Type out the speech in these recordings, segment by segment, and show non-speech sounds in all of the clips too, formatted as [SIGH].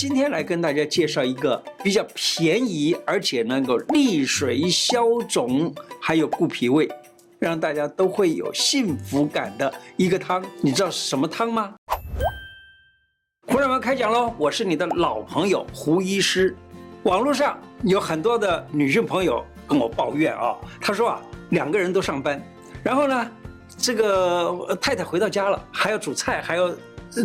今天来跟大家介绍一个比较便宜，而且能够利水消肿，还有固脾胃，让大家都会有幸福感的一个汤。你知道是什么汤吗？胡乃文开讲喽！我是你的老朋友胡医师。网络上有很多的女性朋友跟我抱怨啊，她说啊，两个人都上班，然后呢，这个太太回到家了，还要煮菜，还要。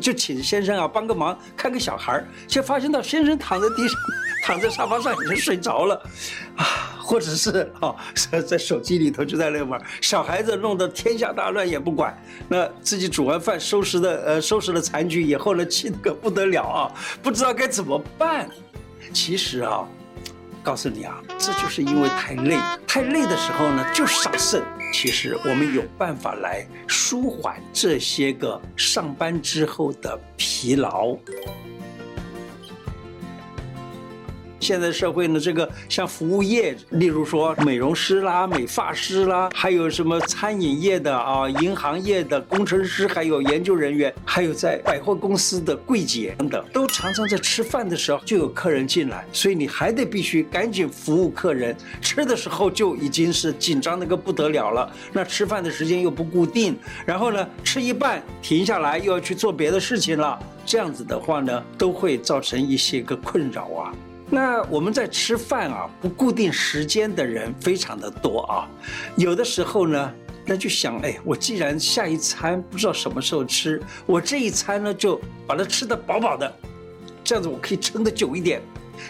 就请先生啊帮个忙，看个小孩儿，却发现到先生躺在地上，[LAUGHS] 躺在沙发上已经睡着了，啊，或者是啊 [LAUGHS] 在手机里头就在那玩，小孩子弄得天下大乱也不管，那自己煮完饭收拾的呃收拾了残局以后呢，气得个不得了啊，不知道该怎么办。其实啊，告诉你啊，这就是因为太累，太累的时候呢就伤肾。其实我们有办法来舒缓这些个上班之后的疲劳。现在社会呢，这个像服务业，例如说美容师啦、美发师啦，还有什么餐饮业的啊、银行业的工程师，还有研究人员，还有在百货公司的柜姐等等，都常常在吃饭的时候就有客人进来，所以你还得必须赶紧服务客人。吃的时候就已经是紧张的个不得了了，那吃饭的时间又不固定，然后呢，吃一半停下来又要去做别的事情了，这样子的话呢，都会造成一些个困扰啊。那我们在吃饭啊，不固定时间的人非常的多啊。有的时候呢，那就想，哎，我既然下一餐不知道什么时候吃，我这一餐呢就把它吃得饱饱的，这样子我可以撑得久一点，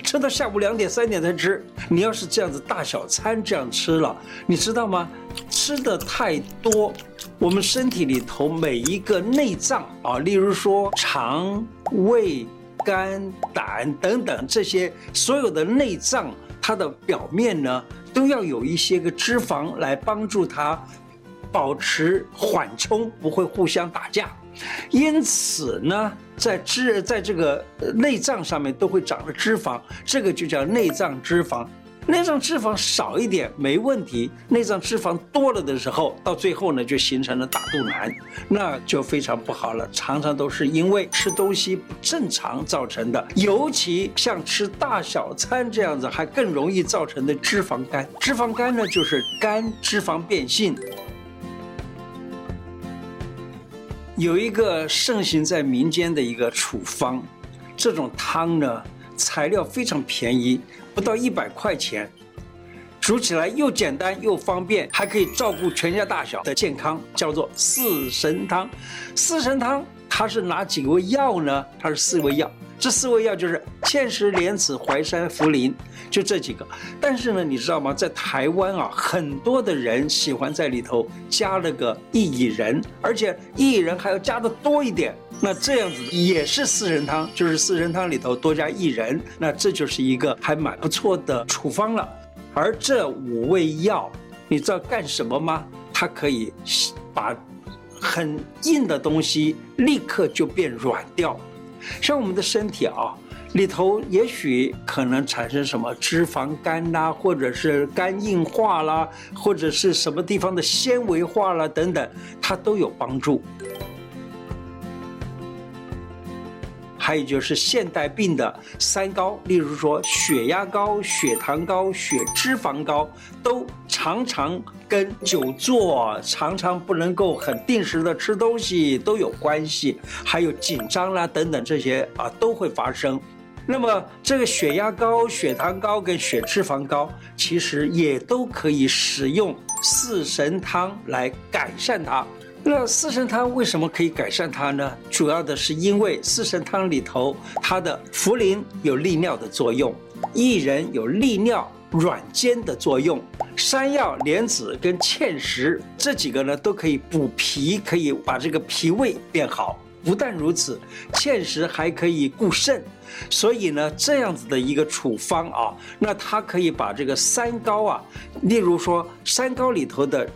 撑到下午两点三点才吃。你要是这样子大小餐这样吃了，你知道吗？吃得太多，我们身体里头每一个内脏啊，例如说肠胃。肝、胆等等这些所有的内脏，它的表面呢，都要有一些个脂肪来帮助它保持缓冲，不会互相打架。因此呢，在脂在这个内脏上面都会长了脂肪，这个就叫内脏脂肪。内脏脂肪少一点没问题，内脏脂肪多了的时候，到最后呢就形成了大肚腩，那就非常不好了。常常都是因为吃东西不正常造成的，尤其像吃大小餐这样子，还更容易造成的脂肪肝。脂肪肝呢就是肝脂肪变性。有一个盛行在民间的一个处方，这种汤呢材料非常便宜。不到一百块钱，煮起来又简单又方便，还可以照顾全家大小的健康，叫做四神汤。四神汤它是哪几味药呢？它是四味药，这四味药就是芡实、莲子、淮山、茯苓，就这几个。但是呢，你知道吗？在台湾啊，很多的人喜欢在里头加了个薏苡仁，而且薏苡仁还要加的多一点。那这样子也是四神汤，就是四神汤里头多加薏仁，那这就是一个还蛮不错的处方了。而这五味药，你知道干什么吗？它可以把很硬的东西立刻就变软掉。像我们的身体啊，里头也许可能产生什么脂肪肝啦，或者是肝硬化啦，或者是什么地方的纤维化啦等等，它都有帮助。还有就是现代病的三高，例如说血压高、血糖高、血脂肪高，都常常跟久坐、常常不能够很定时的吃东西都有关系。还有紧张啦等等这些啊都会发生。那么这个血压高、血糖高跟血脂肪高，其实也都可以使用四神汤来改善它。那四神汤为什么可以改善它呢？主要的是因为四神汤里头，它的茯苓有利尿的作用，薏仁有利尿软坚的作用，山药、莲子跟芡实这几个呢都可以补脾，可以把这个脾胃变好。不但如此，芡实还可以固肾，所以呢这样子的一个处方啊，那它可以把这个三高啊，例如说三高里头的。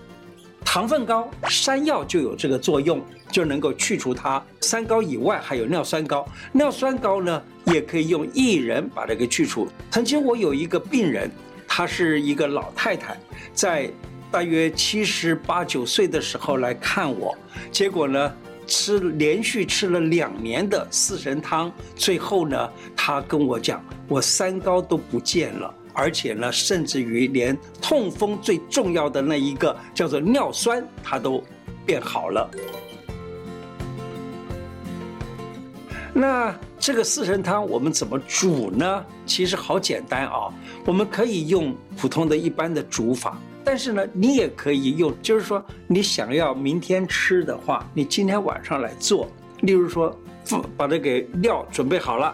糖分高，山药就有这个作用，就能够去除它。三高以外，还有尿酸高，尿酸高呢，也可以用薏仁把这个去除。曾经我有一个病人，她是一个老太太，在大约七十八九岁的时候来看我，结果呢，吃连续吃了两年的四神汤，最后呢，她跟我讲，我三高都不见了，而且呢，甚至于连痛风最重要的那一个叫做尿酸，它都变好了。那这个四神汤我们怎么煮呢？其实好简单啊，我们可以用普通的一般的煮法。但是呢，你也可以用，就是说，你想要明天吃的话，你今天晚上来做。例如说，把这个料准备好了，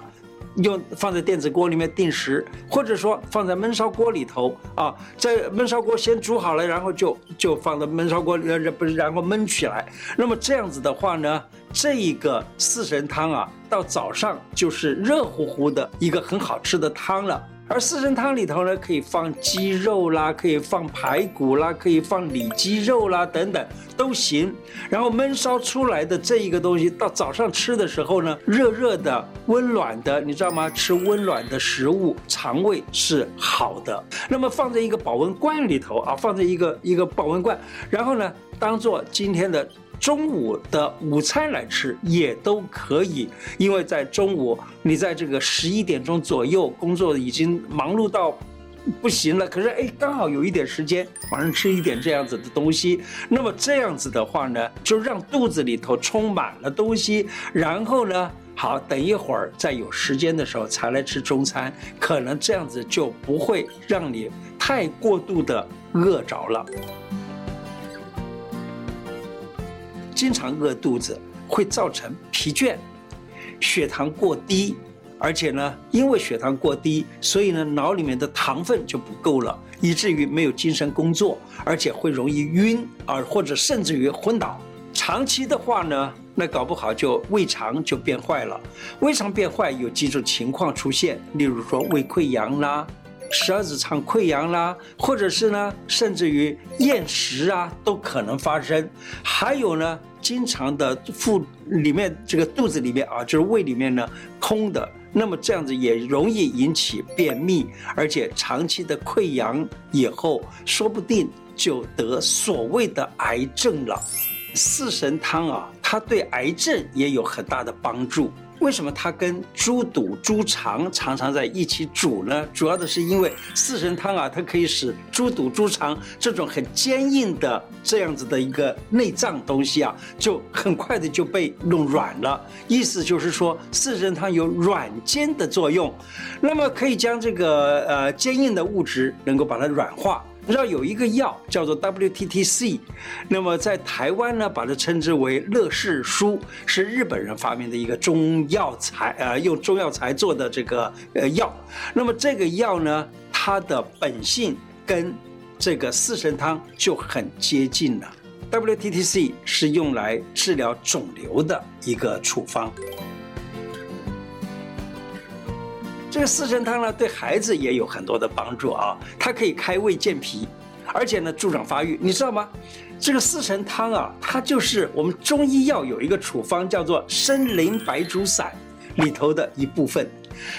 用放在电子锅里面定时，或者说放在焖烧锅里头啊，在焖烧锅先煮好了，然后就就放到焖烧锅里，不是然后焖起来。那么这样子的话呢，这一个四神汤啊，到早上就是热乎乎的一个很好吃的汤了。而四神汤里头呢，可以放鸡肉啦，可以放排骨啦，可以放里脊肉啦，等等都行。然后焖烧出来的这一个东西，到早上吃的时候呢，热热的、温暖的，你知道吗？吃温暖的食物，肠胃是好的。那么放在一个保温罐里头啊，放在一个一个保温罐，然后呢，当做今天的。中午的午餐来吃也都可以，因为在中午，你在这个十一点钟左右工作已经忙碌到不行了，可是哎，刚好有一点时间，晚上吃一点这样子的东西，那么这样子的话呢，就让肚子里头充满了东西，然后呢，好，等一会儿再有时间的时候才来吃中餐，可能这样子就不会让你太过度的饿着了。经常饿肚子会造成疲倦、血糖过低，而且呢，因为血糖过低，所以呢，脑里面的糖分就不够了，以至于没有精神工作，而且会容易晕啊，或者甚至于昏倒。长期的话呢，那搞不好就胃肠就变坏了。胃肠变坏有几种情况出现，例如说胃溃疡啦、十二指肠溃疡啦，或者是呢，甚至于厌食啊，都可能发生。还有呢。经常的腹里面这个肚子里面啊，就是胃里面呢空的，那么这样子也容易引起便秘，而且长期的溃疡以后，说不定就得所谓的癌症了。四神汤啊，它对癌症也有很大的帮助。为什么它跟猪肚、猪肠常常在一起煮呢？主要的是因为四神汤啊，它可以使猪肚、猪肠这种很坚硬的这样子的一个内脏东西啊，就很快的就被弄软了。意思就是说，四神汤有软坚的作用，那么可以将这个呃坚硬的物质能够把它软化。你知道有一个药叫做 WTTC，那么在台湾呢，把它称之为乐视舒，是日本人发明的一个中药材，呃，用中药材做的这个呃药。那么这个药呢，它的本性跟这个四神汤就很接近了。WTTC 是用来治疗肿瘤的一个处方。这个四神汤呢，对孩子也有很多的帮助啊，它可以开胃健脾，而且呢助长发育，你知道吗？这个四神汤啊，它就是我们中医药有一个处方叫做参苓白术散里头的一部分。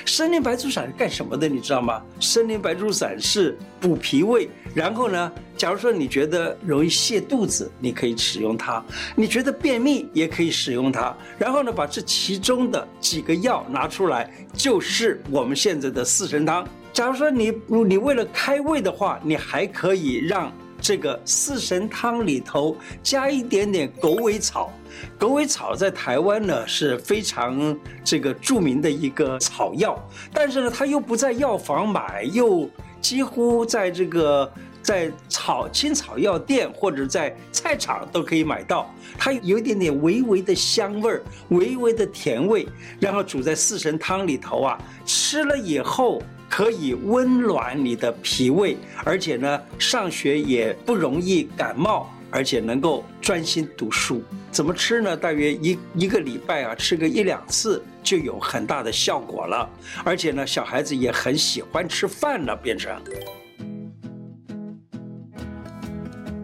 参苓白术散是干什么的？你知道吗？参苓白术散是补脾胃，然后呢，假如说你觉得容易泻肚子，你可以使用它；你觉得便秘也可以使用它。然后呢，把这其中的几个药拿出来，就是我们现在的四神汤。假如说你你为了开胃的话，你还可以让。这个四神汤里头加一点点狗尾草，狗尾草在台湾呢是非常这个著名的一个草药，但是呢，它又不在药房买，又几乎在这个在草青草药店或者在菜场都可以买到，它有一点点微微的香味儿，微微的甜味，然后煮在四神汤里头啊，吃了以后。可以温暖你的脾胃，而且呢，上学也不容易感冒，而且能够专心读书。怎么吃呢？大约一一个礼拜啊，吃个一两次就有很大的效果了。而且呢，小孩子也很喜欢吃饭了，变成。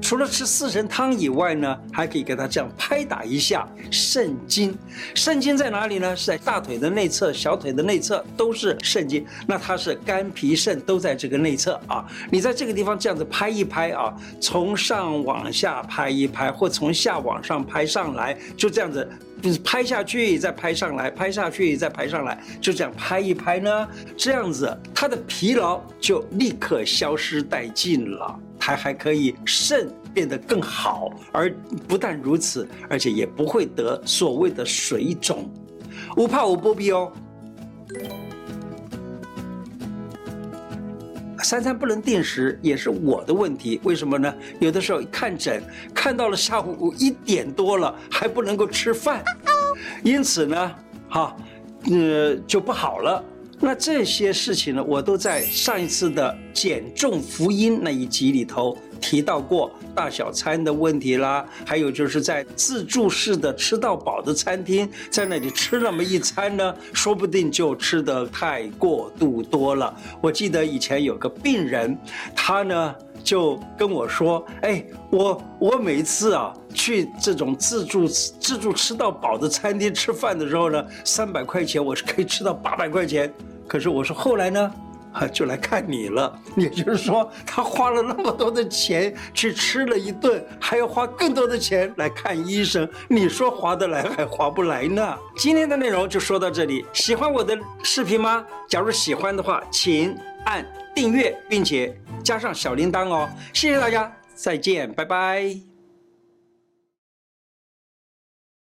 除了吃四神汤以外呢，还可以给他这样拍打一下肾经。肾经在哪里呢？是在大腿的内侧、小腿的内侧都是肾经。那它是肝脾肾都在这个内侧啊。你在这个地方这样子拍一拍啊，从上往下拍一拍，或从下往上拍上来，就这样子。就是拍下去，再拍上来，拍下去，再拍上来，就这样拍一拍呢，这样子他的疲劳就立刻消失殆尽了，他还可以肾变得更好，而不但如此，而且也不会得所谓的水肿，无怕无波比哦。三餐不能定时也是我的问题，为什么呢？有的时候看诊看到了下午一点多了还不能够吃饭，因此呢，哈，呃就不好了。那这些事情呢，我都在上一次的减重福音那一集里头。提到过大小餐的问题啦，还有就是在自助式的吃到饱的餐厅，在那里吃那么一餐呢，说不定就吃得太过度多了。我记得以前有个病人，他呢就跟我说：“哎，我我每一次啊去这种自助自助吃到饱的餐厅吃饭的时候呢，三百块钱我是可以吃到八百块钱。可是我说后来呢？”啊，就来看你了。也就是说，他花了那么多的钱去吃了一顿，还要花更多的钱来看医生。你说划得来还划不来呢？今天的内容就说到这里。喜欢我的视频吗？假如喜欢的话，请按订阅，并且加上小铃铛哦。谢谢大家，再见，拜拜。